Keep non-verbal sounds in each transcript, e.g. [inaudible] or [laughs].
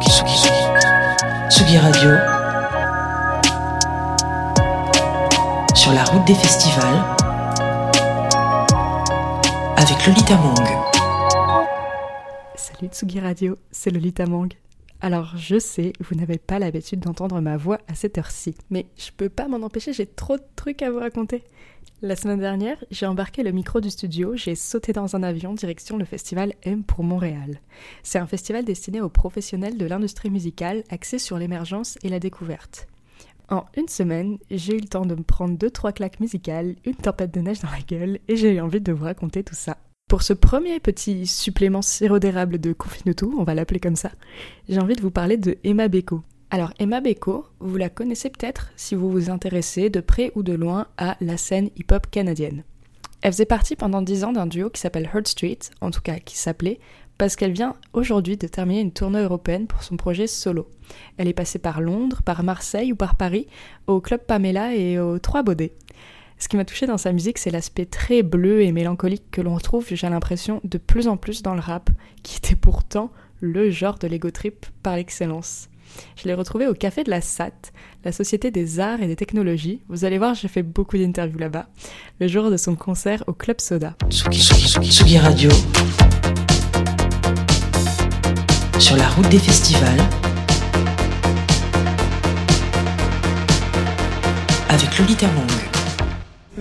Tsugi, Radio. Sur la route des festivals. Avec Lolita Mang. Salut Tsugi Radio, c'est Lolita Mang. Alors je sais, vous n'avez pas l'habitude d'entendre ma voix à cette heure-ci, mais je peux pas m'en empêcher, j'ai trop de trucs à vous raconter. La semaine dernière, j'ai embarqué le micro du studio, j'ai sauté dans un avion direction le festival M pour Montréal. C'est un festival destiné aux professionnels de l'industrie musicale axé sur l'émergence et la découverte. En une semaine, j'ai eu le temps de me prendre deux trois claques musicales, une tempête de neige dans la gueule et j'ai eu envie de vous raconter tout ça. Pour ce premier petit supplément sirop d'érable de tout, on va l'appeler comme ça, j'ai envie de vous parler de Emma Beko. Alors Emma Beko, vous la connaissez peut-être si vous vous intéressez de près ou de loin à la scène hip-hop canadienne. Elle faisait partie pendant dix ans d'un duo qui s'appelle Heart Street, en tout cas qui s'appelait, parce qu'elle vient aujourd'hui de terminer une tournée européenne pour son projet solo. Elle est passée par Londres, par Marseille ou par Paris, au Club Pamela et au Trois Baudets. Ce qui m'a touché dans sa musique, c'est l'aspect très bleu et mélancolique que l'on retrouve, j'ai l'impression, de plus en plus dans le rap, qui était pourtant le genre de l'ego trip par l'excellence. Je l'ai retrouvé au Café de la SAT, la Société des Arts et des Technologies. Vous allez voir, j'ai fait beaucoup d'interviews là-bas, le jour de son concert au Club Soda. Tsugi, Tsugi, Tsugi, Radio. Sur la route des festivals. Avec Lolita Mang.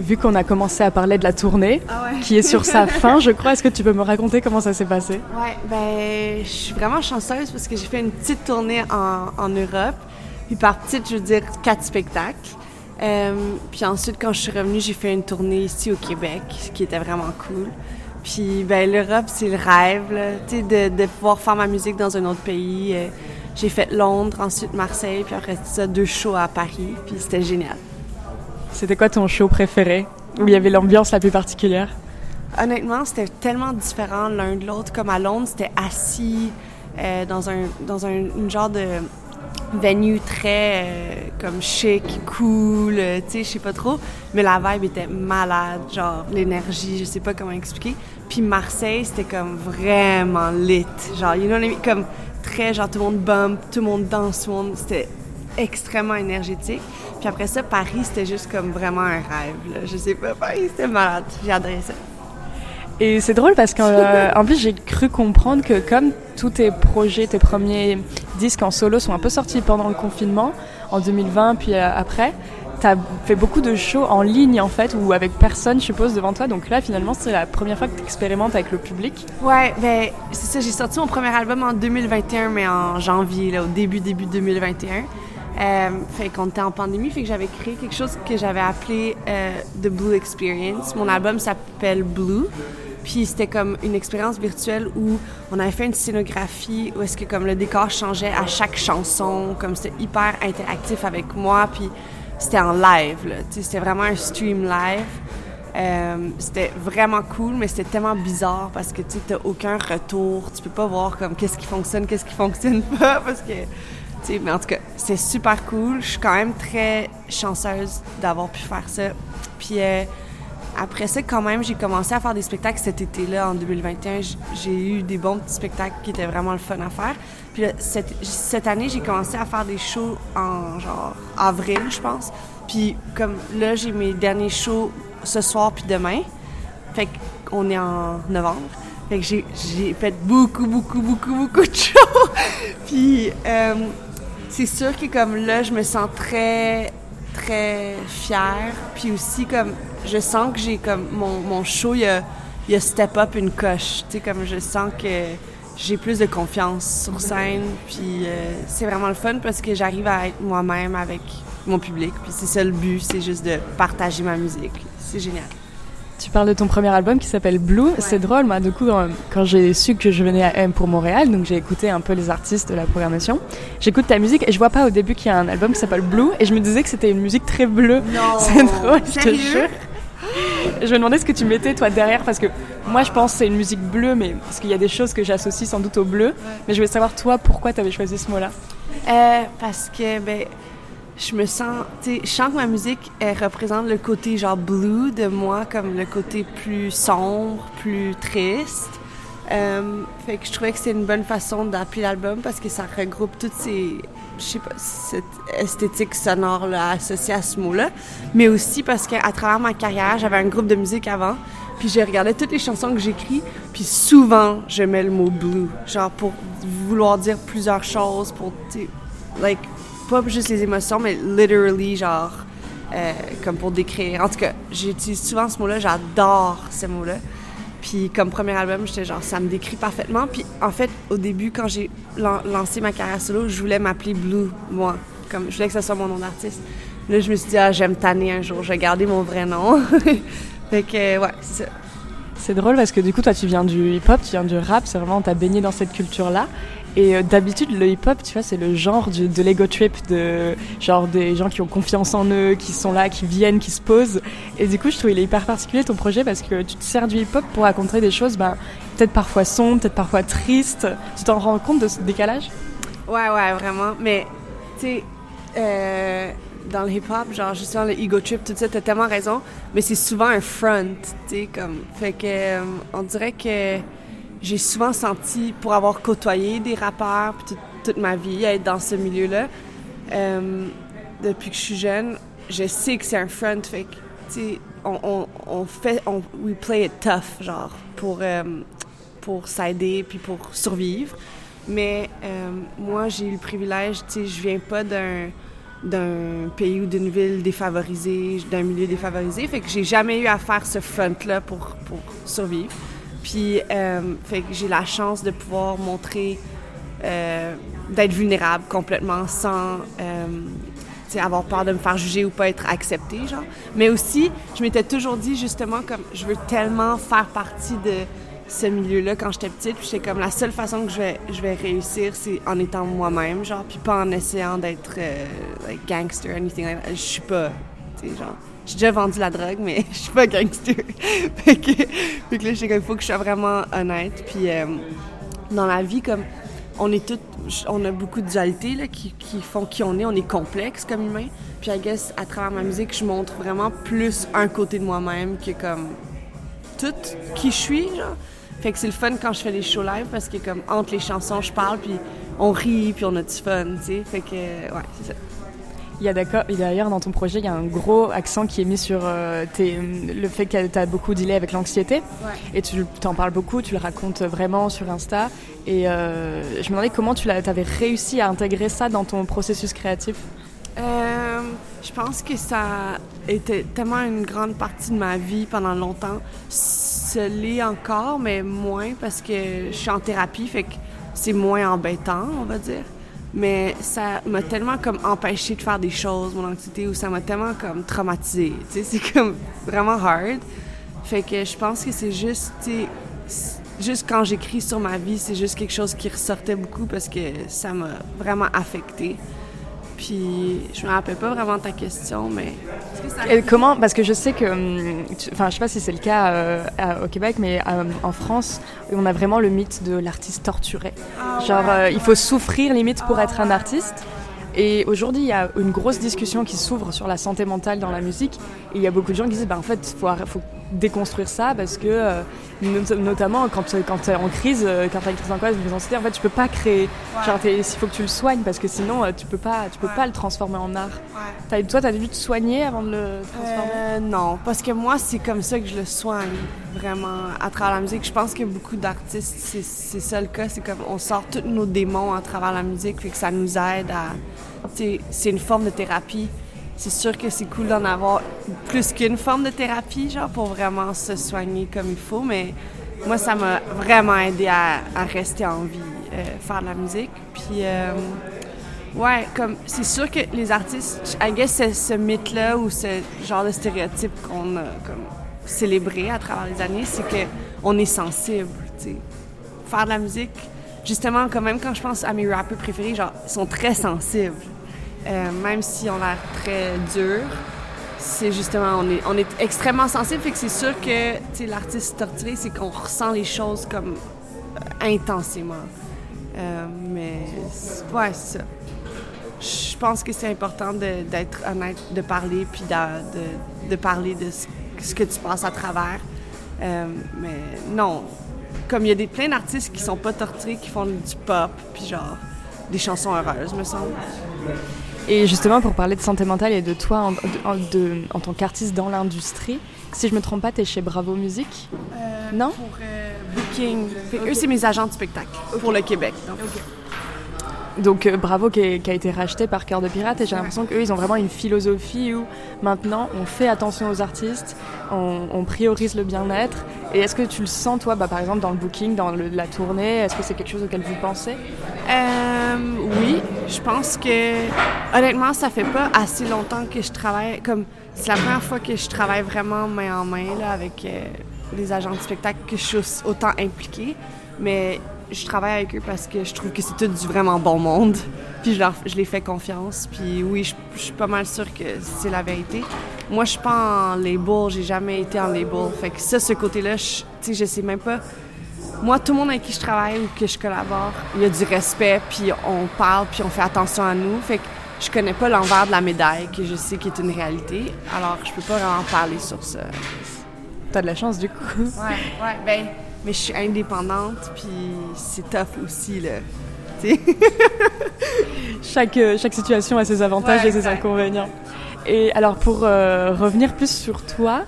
Vu qu'on a commencé à parler de la tournée, Ah ouais. qui est sur sa [laughs] fin, je crois, est-ce que tu peux me raconter comment ça s'est passé? Ouais, ben, je suis vraiment chanceuse parce que j'ai fait une petite tournée en, en Europe. Puis par petite, je veux dire quatre spectacles. Euh, puis ensuite, quand je suis revenue, j'ai fait une tournée ici au Québec, ce qui était vraiment cool. Puis ben, l'Europe, c'est le rêve, là, tu sais, de, de pouvoir faire ma musique dans un autre pays. Euh, j'ai fait Londres, ensuite Marseille, puis après ça, deux shows à Paris. Puis c'était génial. C'était quoi ton show préféré? Où il y avait l'ambiance la plus particulière? Honnêtement, c'était tellement différent l'un de l'autre. Comme à Londres, c'était assis euh, dans un une genre de venue très euh, comme chic, cool, euh, tu sais, je sais pas trop. Mais la vibe était malade, genre l'énergie, je sais pas comment expliquer. Puis Marseille, c'était comme vraiment lit, genre you know what I mean? comme très genre tout le monde bump, tout le monde danse, tout le monde, c'était extrêmement énergétique. Puis après ça, Paris, c'était juste comme vraiment un rêve. Là. Je sais pas, Paris, c'était malade. J'ai adoré ça. Et c'est drôle parce qu'en [laughs] euh, plus j'ai cru comprendre que comme tous tes projets, tes premiers disques en solo sont un peu sortis pendant le confinement, en 2020 puis euh, après, t'as fait beaucoup de shows en ligne en fait ou avec personne je suppose devant toi. Donc là finalement c'est la première fois que tu expérimentes avec le public. Ouais, ben c'est ça. J'ai sorti mon premier album en 2021, mais en janvier, là, au début, début 2021. Euh, fait qu'on était en pandémie, fait que j'avais créé quelque chose que j'avais appelé euh, The Blue Experience. Mon album s'appelle Blue. Puis c'était comme une expérience virtuelle où on avait fait une scénographie où est-ce que comme le décor changeait à chaque chanson, comme c'était hyper interactif avec moi, puis c'était en live, là. Tu sais, C'était vraiment un stream live. Euh, c'était vraiment cool, mais c'était tellement bizarre parce que tu n'as aucun retour. Tu peux pas voir comme qu'est-ce qui fonctionne, qu'est-ce qui fonctionne [laughs] pas parce que mais en tout cas, c'est super cool. Je suis quand même très chanceuse d'avoir pu faire ça. Puis euh, après ça, quand même, j'ai commencé à faire des spectacles cet été-là, en 2021. J- J'ai eu des bons petits spectacles qui étaient vraiment le fun à faire. Puis cette, cette année, j'ai commencé à faire des shows en genre avril, je pense. Puis comme là, j'ai mes derniers shows ce soir puis demain. Fait qu'on est en novembre. Fait que j'ai, j'ai fait beaucoup, beaucoup, beaucoup, beaucoup de [laughs] shows. puis euh, c'est sûr que comme là, je me sens très, très fière. Puis aussi comme, je sens que j'ai comme, mon, show, il a, il a step up une coche. Tu sais, comme je sens que j'ai plus de confiance sur scène. Puis euh, c'est vraiment le fun parce que j'arrive à être moi-même avec mon public. Puis c'est ça le but, c'est juste de partager ma musique. C'est génial. Tu parles de ton premier album qui s'appelle Blue. C'est drôle, moi, du coup, quand, j'ai su que je venais à M pour Montréal, donc j'ai écouté un peu les artistes de la programmation. J'écoute ta musique et je vois pas au début qu'il y a un album qui s'appelle Blue et je me disais que c'était une musique très bleue. Non! [laughs] C'est drôle, je te jure. Je me demandais ce que tu mettais toi derrière parce que moi je pense que c'est une musique bleue, mais parce qu'il y a des choses que j'associe sans doute au bleu. Mais je voulais savoir toi pourquoi tu avais choisi ce mot-là? Euh, parce que, ben, je me sens, tu sais, je sens que ma musique, elle représente le côté genre blue de moi, comme le côté plus sombre, plus triste. Euh, fait que je trouvais que c'était une bonne façon d'appeler l'album parce que ça regroupe toutes ces, je sais pas, cette esthétique sonore-là associée à ce mot-là. Mais aussi parce qu'à travers ma carrière, j'avais un groupe de musique avant. Puis je regardais toutes les chansons que j'écris, puis souvent je mets le mot blue, genre pour vouloir dire plusieurs choses, pour, like, pas juste les émotions, mais literally, genre, euh, comme pour décrire. En tout cas, j'utilise souvent ce mot-là, j'adore ce mot-là. Puis comme premier album, j'étais genre, ça me décrit parfaitement. Puis en fait, au début, quand j'ai lancé ma carrière solo, je voulais m'appeler Blue, moi. Comme, je voulais que ce soit mon nom d'artiste. Là, je me suis dit, ah, j'aime tanner un jour, je vais garder mon vrai nom. [laughs] fait que, ouais, c'est ça. C'est drôle parce que du coup, toi, tu viens du hip-hop, tu viens du rap, c'est vraiment, t'as baigné dans cette culture-là. Et euh, d'habitude, le hip-hop, tu vois, c'est le genre de l'ego trip, de genre des gens qui ont confiance en eux, qui sont là, qui viennent, qui se posent. Et du coup, je trouve il est hyper particulier ton projet parce que tu te sers du hip-hop pour raconter des choses, ben, peut-être parfois sombres, peut-être parfois tristes. Tu t'en rends compte de ce décalage? Ouais, ouais, vraiment. Mais, tu sais, euh, dans le hip-hop, genre justement le ego trip, tout ça, t'as tellement raison. Mais c'est souvent un front, tu sais, comme. Fait que, euh, on dirait que j'ai souvent senti, pour avoir côtoyé des rappeurs toute, ma vie, être dans ce milieu-là, euh, depuis que je suis jeune, je sais que c'est un front, fait que, sais, on, on, fait, on, we play it tough, genre, pour, euh, pour s'aider puis pour survivre. Mais euh, moi, j'ai eu le privilège, tu sais, je viens pas d'un d'un pays ou d'une ville défavorisée, d'un milieu défavorisé, fait que j'ai jamais eu à faire ce front-là pour, pour survivre. Puis, euh, fait que j'ai la chance de pouvoir montrer, euh, d'être vulnérable complètement sans euh, avoir peur de me faire juger ou pas être acceptée, genre. Mais aussi, je m'étais toujours dit, justement, comme je veux tellement faire partie de ce milieu-là quand j'étais petite. Puis j'étais comme, la seule façon que je vais, je vais réussir, c'est en étant moi-même, genre, puis pas en essayant d'être like gangster, anything like that. Je suis pas, tu sais, genre j'ai déjà vendu la drogue, mais [laughs] je suis pas gangster. fait, que, là, je il faut que je sois vraiment honnête. Puis euh, dans la vie, comme on est toutes, on a beaucoup de dualités là, qui, font qui on est. On est complexe comme humain. Puis guess, à travers ma musique, je montre vraiment plus un côté de moi-même que comme tout qui je suis. Fait que c'est le fun quand je fais des shows live parce que comme entre les chansons, je parle puis on rit puis on a du fun, tu sais. Fait que ouais, c'est ça. Il y a d'accord, d'ailleurs dans ton projet, il y a un gros accent qui est mis sur euh, le fait que tu as beaucoup dealé avec l'anxiété. Et tu t'en parles beaucoup, tu le racontes vraiment sur Insta. Et euh, je me demandais comment tu avais réussi à intégrer ça dans ton processus créatif? Euh, je pense que ça était tellement une grande partie de ma vie pendant longtemps. Ce l'est encore, mais moins parce que je suis en thérapie, fait que c'est moins embêtant, on va dire mais ça m'a tellement comme empêché de faire des choses, mon anxiété, ou ça m'a tellement comme traumatisé. Tu sais, c'est comme vraiment hard. Fait que je pense que c'est juste, juste quand j'écris sur ma vie, c'est juste quelque chose qui ressortait beaucoup parce que ça m'a vraiment affecté. Puis je me rappelle pas vraiment ta question, mais. comment Parce que je sais que, hum, enfin, je sais pas si c'est le cas euh, au Québec, mais euh, en France, on a vraiment le mythe de l'artiste torturé. Ah Genre, euh, il faut souffrir limite pour être un artiste. Et aujourd'hui, il y a une grosse discussion qui s'ouvre sur la santé mentale dans la musique. Et il y a beaucoup de gens qui disent, bah, en fait, il faut, faut, déconstruire ça parce que, euh, notamment quand, quand tu es en crise, euh, quand tu as une crise angoisse, une anxiété, en fait, tu peux pas créer. Genre, il faut que tu le soignes parce que sinon, euh, tu peux pas, tu peux pas le transformer en art. As, toi, tu as dû te soigner avant de le transformer? Non, parce que moi, c'est comme ça que je le soigne, vraiment, à travers la musique. Je pense que beaucoup d'artistes, c'est ça le cas. C'est comme on sort tous nos démons à travers la musique, fait que ça nous aide à. C'est une forme de thérapie c'est sûr que c'est cool d'en avoir plus qu'une forme de thérapie, genre, pour vraiment se soigner comme il faut, mais moi, ça m'a vraiment aidé à, rester en vie, euh, faire de la musique. Puis, euh, ouais, comme, c'est sûr que les artistes, I guess, ce, ce mythe-là ou ce genre de stéréotype qu'on a comme, célébré à travers les années, c'est qu'on est sensible, tu sais. Faire de la musique, justement, quand même, quand je pense à mes rappeurs préférés, genre, ils sont très sensibles. Euh, même si on a l'air très dur, c'est justement, on est, on est extrêmement sensible, fait que c'est sûr que l'artiste torturé, c'est qu'on ressent les choses comme euh, intensément. Euh, mais ouais, c'est ça. Je pense que c'est important d'être honnête, de parler, puis de, de, parler de ce, que tu passes à travers. mais non, comme il y a des, plein d'artistes qui sont pas torturés, qui font du pop, puis genre des chansons heureuses, me semble. Et justement, pour parler de santé mentale et de toi en, en- de- en tant qu'artiste dans l'industrie, si je me trompe pas, tu es chez Bravo Musique Non? Pour euh, Booking. Eux, c'est mes agents de spectacle pour le Québec. donc. Donc euh, Bravo qui, est- qui a été racheté par Cœur de Pirate. Et j'ai l'impression qu'eux ils ont vraiment une philosophie où maintenant on fait attention aux artistes, on, on priorise le bien-être. Et est-ce que tu le sens toi, bah, par exemple dans le booking, dans le- la tournée, est-ce que c'est quelque chose auquel vous pensez? Euh, oui, je pense que honnêtement, ça fait pas assez longtemps que je travaille comme c'est la première fois que je travaille vraiment main en main là, avec euh, les agents de spectacle que je suis autant impliquée, mais je travaille avec eux parce que je trouve que c'est tout du vraiment bon monde. Puis je, leur, je les fais confiance. Puis oui, je, je suis pas mal sûre que c'est la vérité. Moi, je suis pas en label, j'ai jamais été en label. Fait que ça, ce côté-là, je- tu sais, je sais même pas moi, tout le monde avec qui je travaille ou que je collabore, il y a du respect, puis on parle, puis on fait attention à nous. Fait que je connais pas l'envers de la médaille, que je sais qui est une réalité. Alors, je peux pas vraiment parler sur ça. T'as de la chance du coup. Ouais, ouais, ben, mais je suis indépendante, puis c'est tough aussi, là. [laughs] Chaque, euh, chaque situation a ses avantages Ouais, et ses exact. inconvénients. Et alors pour euh, revenir plus sur toi,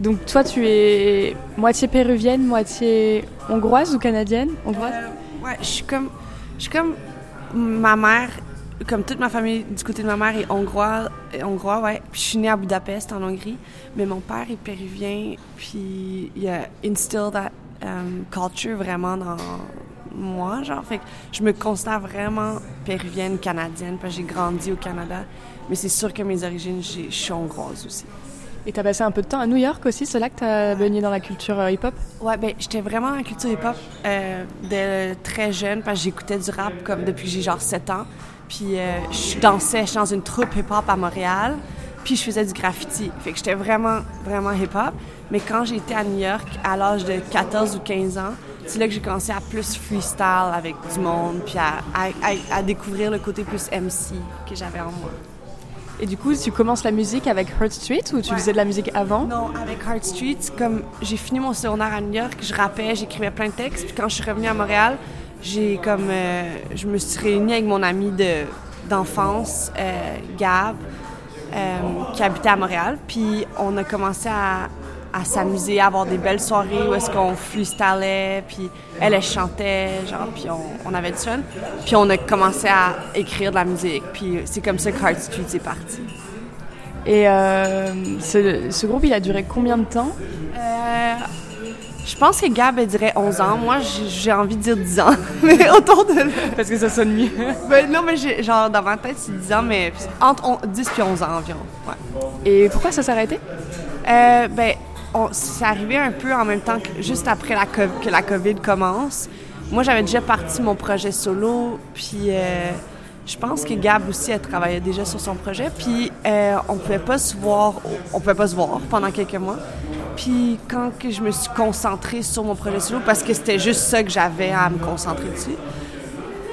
donc toi tu es moitié péruvienne, moitié hongroise ou canadienne? Hongroise? Euh, ouais, je suis comme, je suis comme ma mère, comme toute ma famille du côté de ma mère est hongrois, est hongrois, ouais. Puis je suis née à Budapest en Hongrie, mais mon père est péruvien, puis il a instilled that culture vraiment dans moi, genre. Fait que je me considère vraiment péruvienne, canadienne, parce que j'ai grandi au Canada. Mais c'est sûr que mes origines, je suis hongroise aussi. Et t'as passé un peu de temps à New York aussi, c'est là que t'as baigné dans la culture euh, hip-hop? Ouais, ben j'étais vraiment en culture hip-hop euh, dès très jeune parce que j'écoutais du rap comme depuis que j'ai genre 7 ans. Puis euh, je dansais, je suis dans une troupe hip-hop à Montréal. Puis je faisais du graffiti. Fait que j'étais vraiment, vraiment hip-hop. Mais quand été à New York, à l'âge de 14 ou 15 ans, c'est là que j'ai commencé à plus freestyle avec du monde, puis à, à- à- à découvrir le côté plus MC que j'avais en moi. Et du coup, tu commences la musique avec Heart Street ou tu Ouais. faisais de la musique avant? Non, avec Heart Street, comme j'ai fini mon secondaire à New York, je rappais, j'écrivais plein de textes. Puis quand je suis revenue à Montréal, j'ai comme euh, je me suis réunie avec mon ami de d'enfance, euh, Gab, euh, qui habitait à Montréal. Puis on a commencé à, à s'amuser, à avoir des belles soirées où est-ce qu'on freestylait, puis elle, elle chantait, genre, puis on, on avait du fun. Puis on a commencé à écrire de la musique. Puis c'est comme ça que Heart Street est parti. Et euh, ce, ce groupe, il a duré combien de temps? Euh, je pense que Gab, elle dirait 11 ans. Moi, j'ai envie de dire 10 ans. [laughs] mais autour de. Parce que ça sonne mieux. Ben, non, mais genre, dans ma tête, c'est 10 ans, mais entre on- 10 et 11 ans environ. Ouais. Et pourquoi ça s'est arrêté? Euh, ben, c'est arrivé un peu en même temps que juste après que la COVID commence. Moi, j'avais déjà parti mon projet solo, puis euh, je pense que Gab aussi, elle travaillait déjà sur son projet, puis euh, on pouvait pas se voir, on pouvait pas se voir pendant quelques mois. Puis quand je me suis concentrée sur mon projet solo, parce que c'était juste ça que j'avais à me concentrer dessus,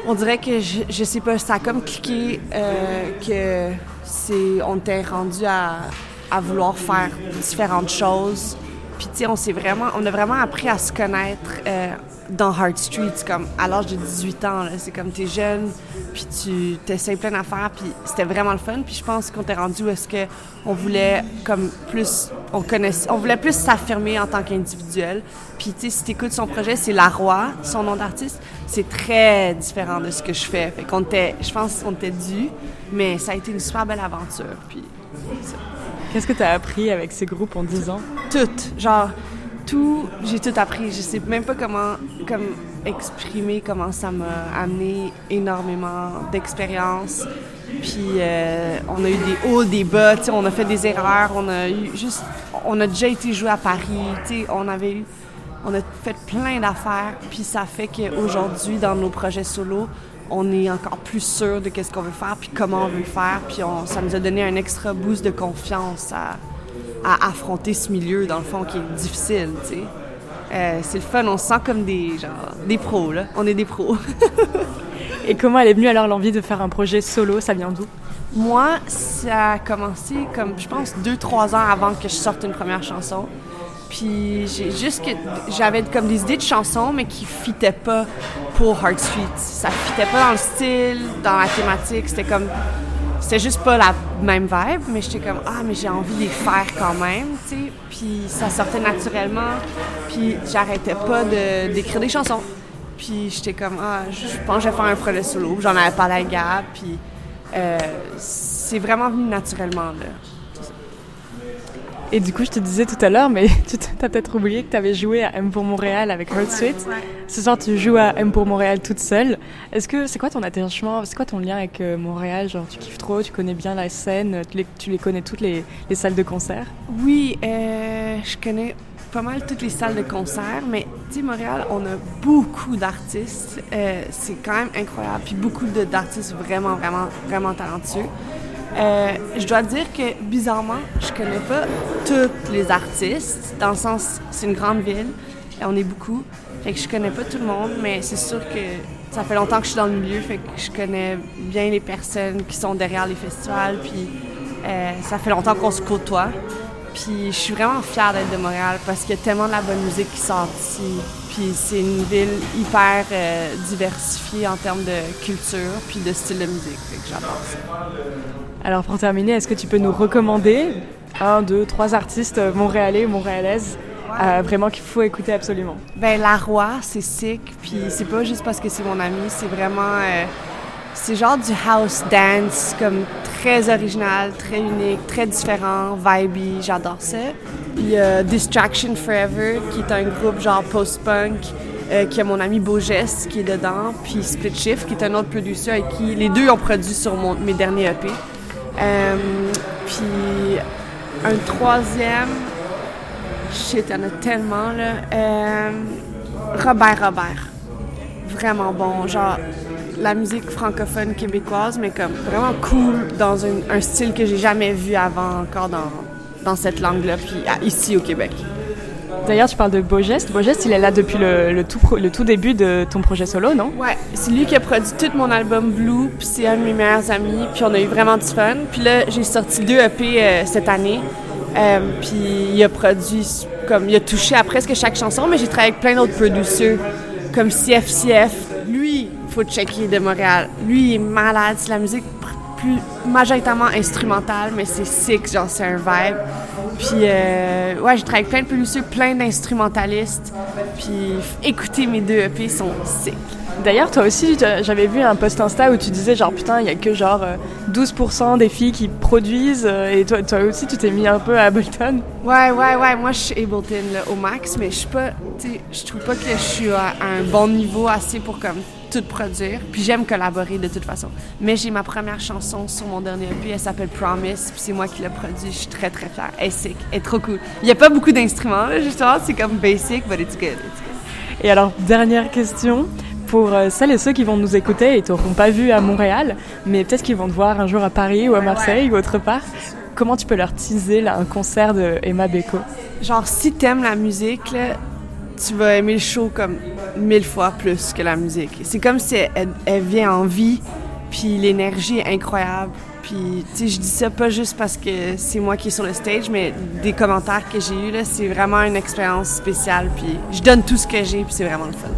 on dirait que je, je sais pas, ça a comme cliqué euh, que c'est on était rendu à, à vouloir faire différentes choses. Puis tu sais, on s'est vraiment, on a vraiment appris à se connaître euh, dans Hard Street, comme à l'âge de 18 ans. C'est comme t'es jeune, puis tu t'essayes plein d'affaires, puis c'était vraiment le fun. Puis je pense qu'on t'est rendu où est-ce que on voulait comme plus, on connaissait, on voulait plus s'affirmer en tant qu'individuel. Puis tu sais, si t'écoutes son projet, c'est La Roi, son nom d'artiste. C'est très différent de ce que je fais. Fait qu'on je pense qu'on était dû, mais ça a été une super belle aventure. Puis Qu'est-ce que tu as appris avec ces groupes en 10 ans? Tout, genre tout, j'ai tout appris. Je sais même pas comment, comme exprimer comment ça m'a amené énormément d'expérience. Puis euh, on a eu des hauts, des bas, on a fait des erreurs, on a eu juste, on a déjà été joué à Paris, on avait eu, on a fait plein d'affaires. Puis ça fait qu'aujourd'hui, dans nos projets solo, on est encore plus sûr de qu'est-ce qu'on veut faire, puis comment on veut le faire. Puis on, ça nous a donné un extra boost de confiance à, à affronter ce milieu, dans le fond, qui est difficile, tu sais. Euh, c'est le fun, on se sent comme des, genre, des pros, là. On est des pros. [laughs] Et comment elle est venue alors l'envie de faire un projet solo? Ça vient d'où? Moi, ça a commencé comme, je pense, deux, trois ans avant que je sorte une première chanson. Puis juste que j'avais comme des idées de chansons, mais qui fitaient pas pour Heart Street. Ça fitait pas dans le style, dans la thématique. C'était comme. C'était juste pas la même vibe, mais j'étais comme Ah, mais j'ai envie de les faire quand même, tu sais. Puis ça sortait naturellement. Puis j'arrêtais pas d'écrire des chansons. Puis j'étais comme Ah, je pense que je vais faire un projet solo. J'en avais parlé à Gab. Puis euh, c'est vraiment venu naturellement, là. Et du coup, je te disais tout à l'heure, mais [laughs] tu as peut-être oublié que tu avais joué à M pour Montréal avec Heart Sweet. Ce soir, tu joues à M pour Montréal toute seule. Est-ce que c'est quoi ton attachement C'est quoi ton lien avec euh, Montréal? Genre, tu kiffes trop, tu connais bien la scène, tu les, connais toutes les, les, salles de concert? Oui, euh, je connais pas mal toutes les salles de concert, mais tu Montréal, on a beaucoup d'artistes. Euh, c'est quand même incroyable. Puis beaucoup d'artistes vraiment, vraiment, vraiment talentueux. Euh, je dois dire que bizarrement, je connais pas tous les artistes, dans le sens, c'est une grande ville, et on est beaucoup, fait que je connais pas tout le monde, mais c'est sûr que ça fait longtemps que je suis dans le milieu, fait que je connais bien les personnes qui sont derrière les festivals, puis euh, ça fait longtemps qu'on se côtoie. Puis je suis vraiment fière d'être de Montréal parce qu'il y a tellement de la bonne musique qui sort ici. Puis c'est une ville hyper euh, diversifiée en termes de culture puis de style de musique. Fait que j'adore ça. Alors pour terminer, est-ce que tu peux nous recommander un, deux, trois artistes montréalais ou montréalaises euh, vraiment qu'il faut écouter absolument? Ben La Roi, c'est sick. Puis c'est pas juste parce que c'est mon ami, c'est vraiment... Euh, c'est genre du house dance, comme très original, très unique, très différent, vibey, j'adore ça. Puis a Distraction Forever, qui est un groupe genre post-punk, euh, qui a mon ami Beaugest qui est dedans, puis Split Shift, qui est un autre producer avec qui les deux ont produit sur mon, mes derniers EP. Euh, puis un troisième, shit, il y en a tellement là. Euh, Robert Robert, vraiment bon, genre la musique francophone québécoise, mais comme vraiment cool dans un, style que j'ai jamais vu avant encore dans, dans cette langue-là, puis ici au Québec. D'ailleurs, tu parles de Beaugest. Beaugest, il est là depuis le, tout, début de ton projet solo, non? Ouais, c'est lui qui a produit tout mon album Blue, puis c'est un de mes meilleurs amis, puis on a eu vraiment du fun. Puis là, j'ai sorti deux EP euh, cette année, euh, puis il a produit, comme, il a touché à presque chaque chanson, mais j'ai travaillé avec plein d'autres producers, comme CFCF. Lui, faut checker de Montréal. Lui, il est malade. C'est la musique plus majoritairement instrumentale, mais c'est sick, genre c'est un vibe. Puis, euh, ouais, j'ai travaillé avec plein de producteurs, plein d'instrumentalistes. Puis, écouter mes deux EP sont sick. D'ailleurs, toi aussi, j'avais vu un post Insta où tu disais genre putain, il y a que genre 12% euh, des filles qui produisent euh, et toi, toi aussi, tu t'es mis un peu à Ableton. Ouais, ouais, ouais. Moi, je suis Ableton au max, mais je suis pas, je trouve pas que je suis à un bon niveau assez pour comme tout produire. Puis j'aime collaborer de toute façon. Mais j'ai ma première chanson sur mon dernier EP, elle s'appelle Promise, puis c'est moi qui l'ai produit. Je suis très très fière. Elle est sick, elle est trop cool. Il n'y a pas beaucoup d'instruments, justement, c'est comme basic, but it's good. Et alors, dernière question. Pour euh, celles et ceux qui vont nous écouter et t'auront pas vu à Montréal, mais peut-être qu'ils vont te voir un jour à Paris ou à Marseille ou autre part, comment tu peux leur teaser là, un concert de Emma Beko? Genre, si t'aimes la musique, là, tu vas aimer le show comme mille fois plus que la musique. C'est comme si elle, vient en vie, puis l'énergie est incroyable. Puis, tu sais, je dis ça pas juste parce que c'est moi qui est sur le stage, mais des commentaires que j'ai eus, là, c'est vraiment une expérience spéciale. Puis, je donne tout ce que j'ai, puis c'est vraiment le fun.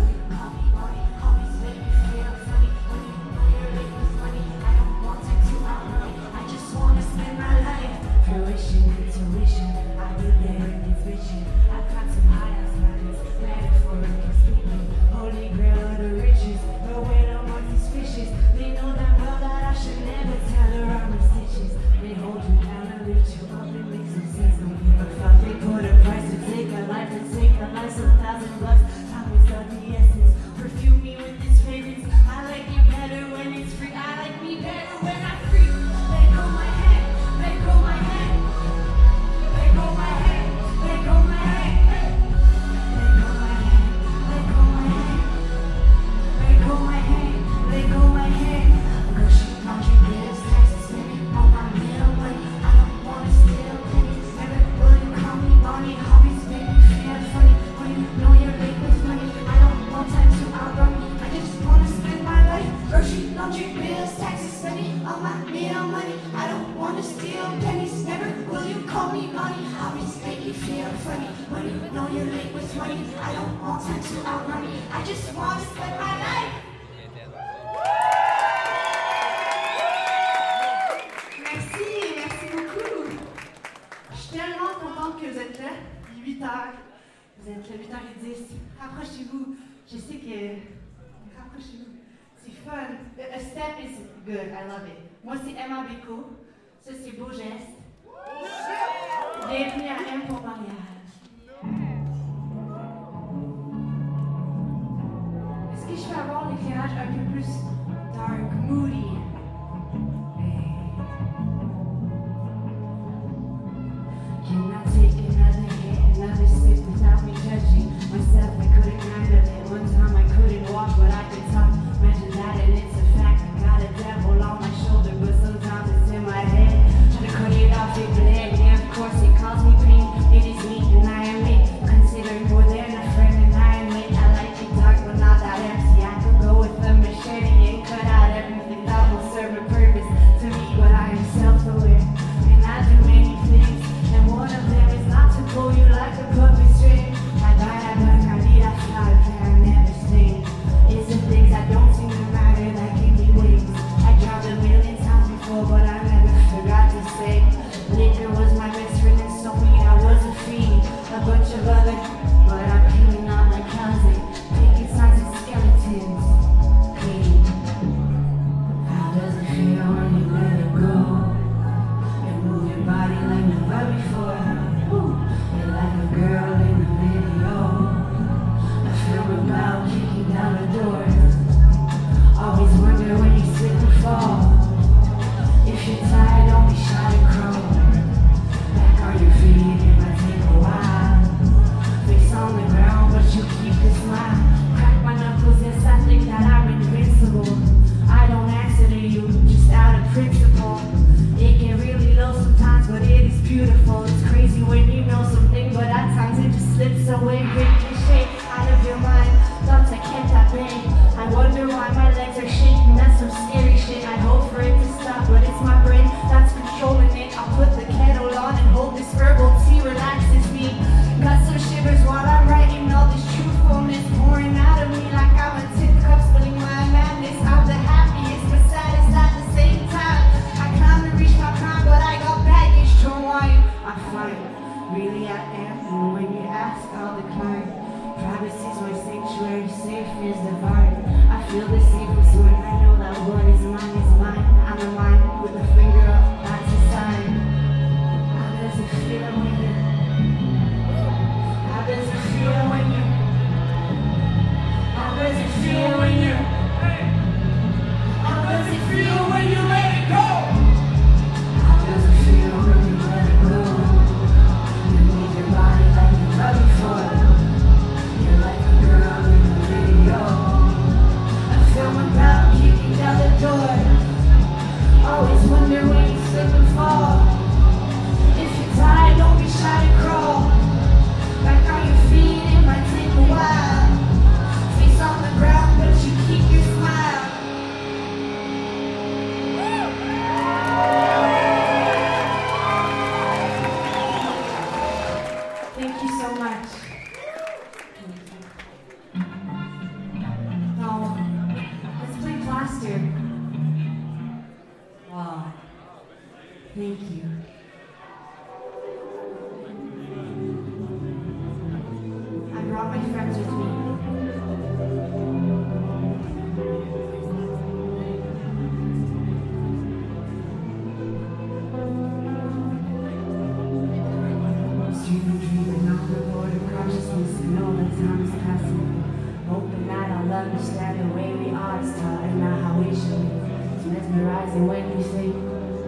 understand the way we are style and not how we should be. It's mesmerizing when you think,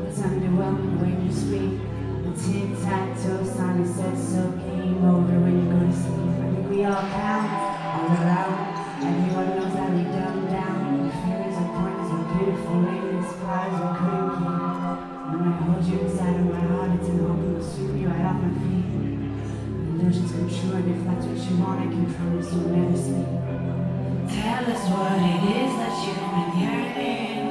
it's underwhelming when you speak. The tic-tac-toe sign that says so game over when you go to sleep. I think we all count all around. Everyone knows that we dumb down. The Feelings are pointless, are beautiful, maybe the surprise we couldn't keep. When I hold you inside of my heart, it's an open to sweep you right off my feet. Illusions come true, and if that's what you want, I can promise you'll never sleep. Tell us what it is that you've been yearning.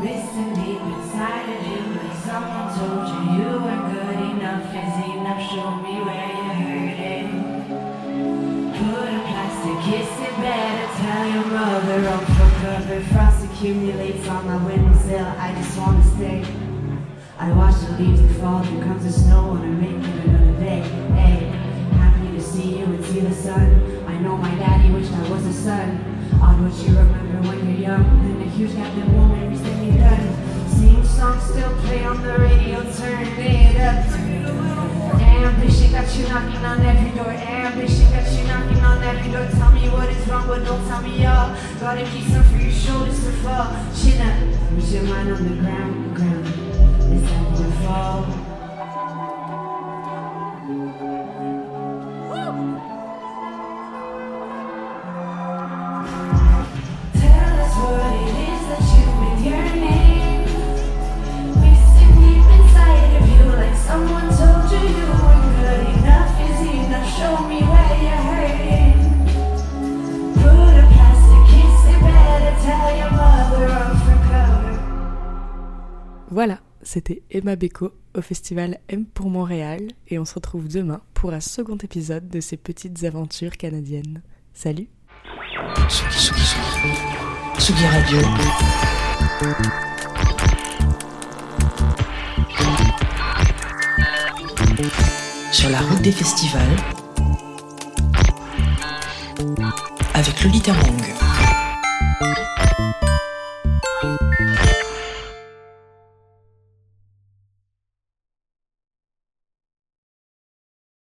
Missing deep inside of you, like someone told you you weren't good enough. Is enough? Show me where you're hurting. Put a plastic kiss in bed and tell mother I'm cover. Frost accumulates on my window sill. I just wanna stay. I watch the leaves that fall, here comes the snow, and I make you another day. Hey, happy to see you and see the sun. I know my daddy wished I was a son. On what you remember when you're young, then a huge gap that won't me stand done. Same song still play on the radio, turn it up. Ambition got you knocking on every door. Ambition got you knocking on every door. Tell me what is wrong, but don't tell me y'all. Gotta keep some for your shoulders to fall. Chin up, put your mind on the ground, ground. It's time to fall. Voilà, c'était Emma Beko au festival M pour Montréal et on se retrouve demain pour un second épisode de ces petites aventures canadiennes. Salut. Sur la route des festivals. Avec Lolita Mang.